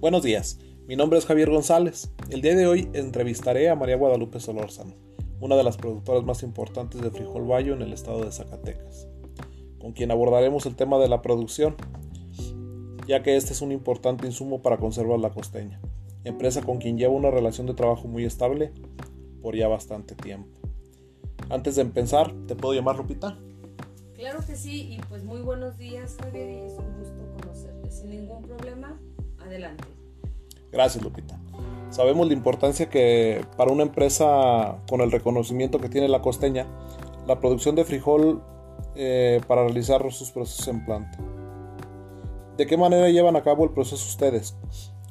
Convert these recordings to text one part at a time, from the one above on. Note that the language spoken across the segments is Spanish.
Buenos días, mi nombre es Javier González. El día de hoy entrevistaré a María Guadalupe Solórzano, una de las productoras más importantes de frijol bayo en el estado de Zacatecas, con quien abordaremos el tema de la producción, ya que este es un importante insumo para conservar la costeña, empresa con quien lleva una relación de trabajo muy estable por ya bastante tiempo. Antes de empezar, ¿te puedo llamar Lupita? Claro que sí, y pues muy buenos días Javier, y es un gusto conocerte. Sin ningún problema, adelante. Gracias, Lupita. Sabemos la importancia que para una empresa con el reconocimiento que tiene la costeña, la producción de frijol eh, para realizar sus procesos en planta. ¿De qué manera llevan a cabo el proceso ustedes,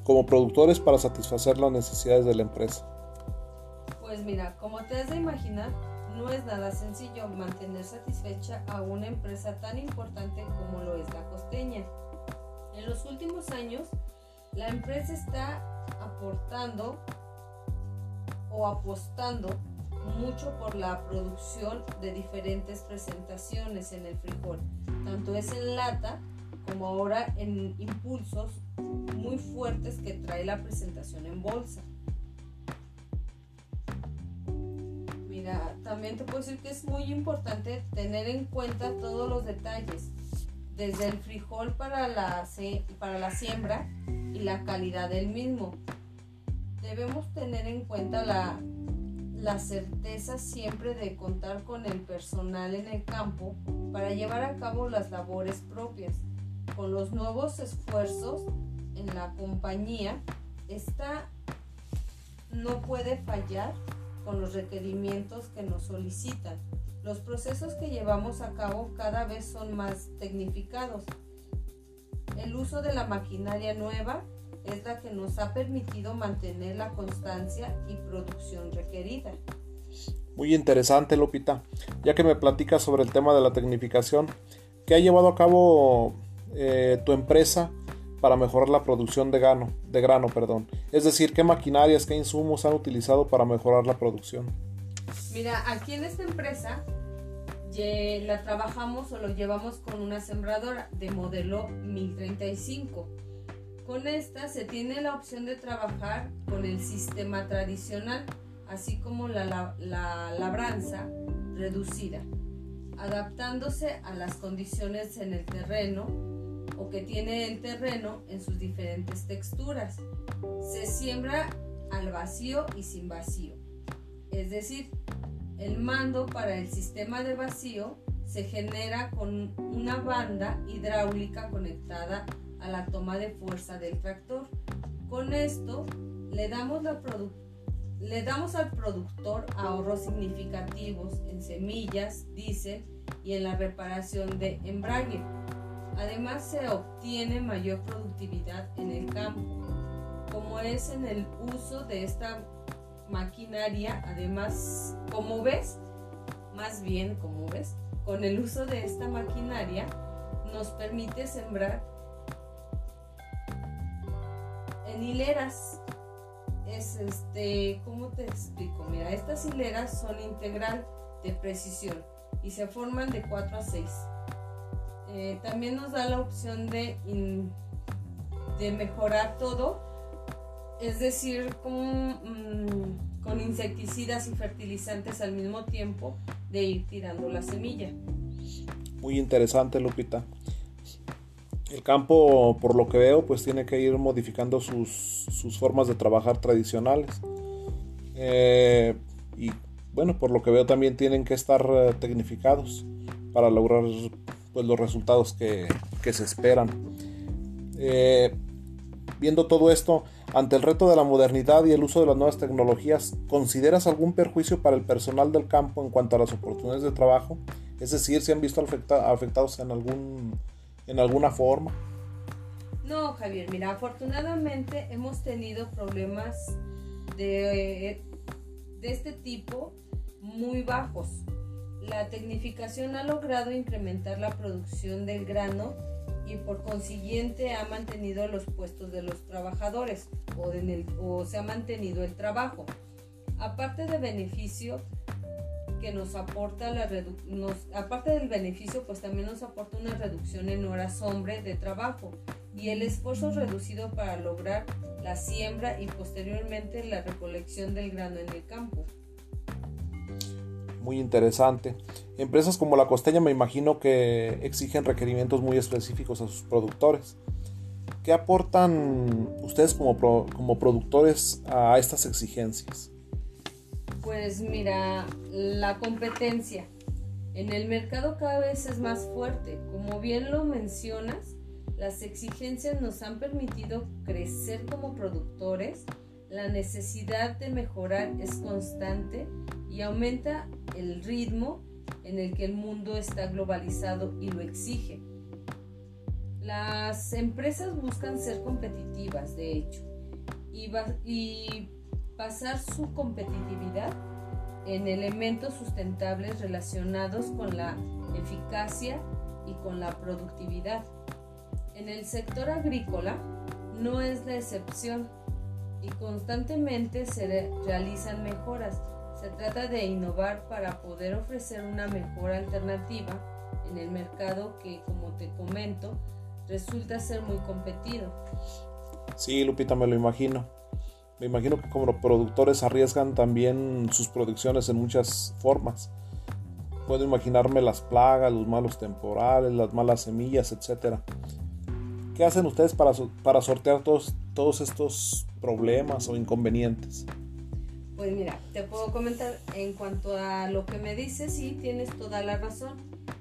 como productores, para satisfacer las necesidades de la empresa? Pues mira, como te has de imaginar, no es nada sencillo mantener satisfecha a una empresa tan importante como lo es la costeña. En los últimos años, la empresa está aportando o apostando mucho por la producción de diferentes presentaciones en el frijol. Tanto es en lata como ahora en impulsos muy fuertes que trae la presentación en bolsa. Mira, también te puedo decir que es muy importante tener en cuenta todos los detalles, desde el frijol para la, para la siembra y la calidad del mismo. Debemos tener en cuenta la, la certeza siempre de contar con el personal en el campo para llevar a cabo las labores propias. Con los nuevos esfuerzos en la compañía, esta no puede fallar con los requerimientos que nos solicitan. Los procesos que llevamos a cabo cada vez son más tecnificados. El uso de la maquinaria nueva es la que nos ha permitido mantener la constancia y producción requerida. Muy interesante, Lupita. Ya que me platicas sobre el tema de la tecnificación, ¿qué ha llevado a cabo eh, tu empresa para mejorar la producción de grano, de grano, perdón. Es decir, qué maquinarias, qué insumos han utilizado para mejorar la producción. Mira, aquí en esta empresa la trabajamos o lo llevamos con una sembradora de modelo 1035. Con esta se tiene la opción de trabajar con el sistema tradicional, así como la, la labranza reducida, adaptándose a las condiciones en el terreno o que tiene el terreno en sus diferentes texturas. Se siembra al vacío y sin vacío. Es decir, el mando para el sistema de vacío se genera con una banda hidráulica conectada a la toma de fuerza del tractor. Con esto le damos, al productor ahorros significativos en semillas, diésel y en la reparación de embrague. Además se obtiene mayor productividad en el campo, como es en el uso de esta maquinaria. Además, como ves, más bien como ves, con el uso de esta maquinaria nos permite sembrar en hileras. Es este, ¿cómo te explico? Mira, estas hileras son integral de precisión y se forman de 4 a 6 eh, también nos da la opción de, de mejorar todo, es decir, con, mm, con insecticidas y fertilizantes al mismo tiempo de ir tirando la semilla. Muy interesante, Lupita. El campo, por lo que veo, pues tiene que ir modificando sus, sus formas de trabajar tradicionales. Eh, y bueno, por lo que veo también tienen que estar eh, tecnificados para lograr pues, los resultados que, se esperan. Eh, viendo todo esto, ante el reto de la modernidad y el uso de las nuevas tecnologías, ¿consideras algún perjuicio para el personal del campo en cuanto a las oportunidades de trabajo? Es decir, ¿se han visto afectados en, algún, en alguna forma? No, Javier, mira, afortunadamente hemos tenido problemas de, de este tipo muy bajos. La tecnificación ha logrado incrementar la producción del grano y por consiguiente ha mantenido los puestos de los trabajadores o, se ha mantenido el trabajo. Aparte del beneficio que nos aporta la aparte del beneficio pues también nos aporta una reducción en horas hombre de trabajo y el esfuerzo reducido para lograr la siembra y posteriormente la recolección del grano en el campo. Muy interesante. Empresas como la costeña me imagino que exigen requerimientos muy específicos a sus productores. ¿Qué aportan ustedes como, como productores a estas exigencias? Pues mira, la competencia en el mercado cada vez es más fuerte. Como bien lo mencionas, las exigencias nos han permitido crecer como productores, la necesidad de mejorar es constante y aumenta el ritmo en el que el mundo está globalizado y lo exige. Las empresas buscan ser competitivas, de hecho, y, y basar su competitividad en elementos sustentables relacionados con la eficacia y con la productividad. En el sector agrícola no es la excepción y constantemente se realizan mejoras. Se trata de innovar para poder ofrecer una mejor alternativa en el mercado que, como te comento, resulta ser muy competido. Sí, Lupita, me lo imagino. Me imagino que como productores arriesgan también sus producciones en muchas formas. Puedo imaginarme las plagas, los malos temporales, las malas semillas, etc. ¿Qué hacen ustedes para, para sortear todos, todos estos problemas o inconvenientes? Pues mira, te puedo comentar en cuanto a lo que me dices, sí, tienes toda la razón.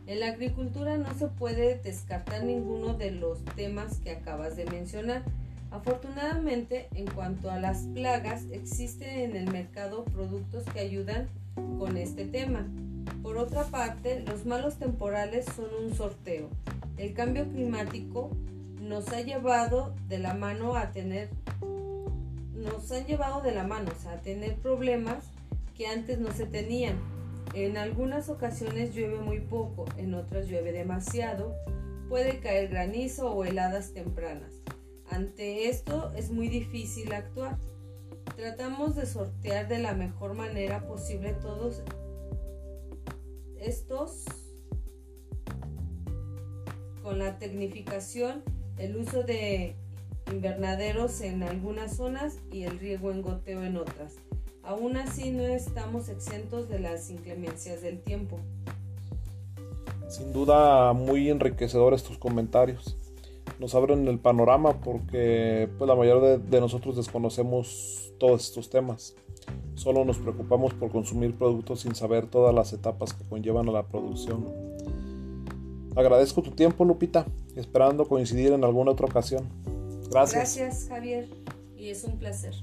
En la agricultura no se puede descartar ninguno de los temas que acabas de mencionar. Afortunadamente, en cuanto a las plagas, existen en el mercado productos que ayudan con este tema. Por otra parte, los malos temporales son un sorteo. El cambio climático nos ha llevado de la mano a tener nos han llevado de la mano, a tener problemas que antes no se tenían. En algunas ocasiones llueve muy poco, en otras llueve demasiado, puede caer granizo o heladas tempranas. Ante esto es muy difícil actuar. Tratamos de sortear de la mejor manera posible todos estos con la tecnificación, el uso de invernaderos en algunas zonas y el riego en goteo en otras. Aún así no estamos exentos de las inclemencias del tiempo. Sin duda muy enriquecedores tus comentarios. Nos abren el panorama porque pues, la mayoría de, nosotros desconocemos todos estos temas. Solo nos preocupamos por consumir productos sin saber todas las etapas que conllevan a la producción. Agradezco tu tiempo, Lupita, esperando coincidir en alguna otra ocasión. Gracias. Javier. Y es un placer.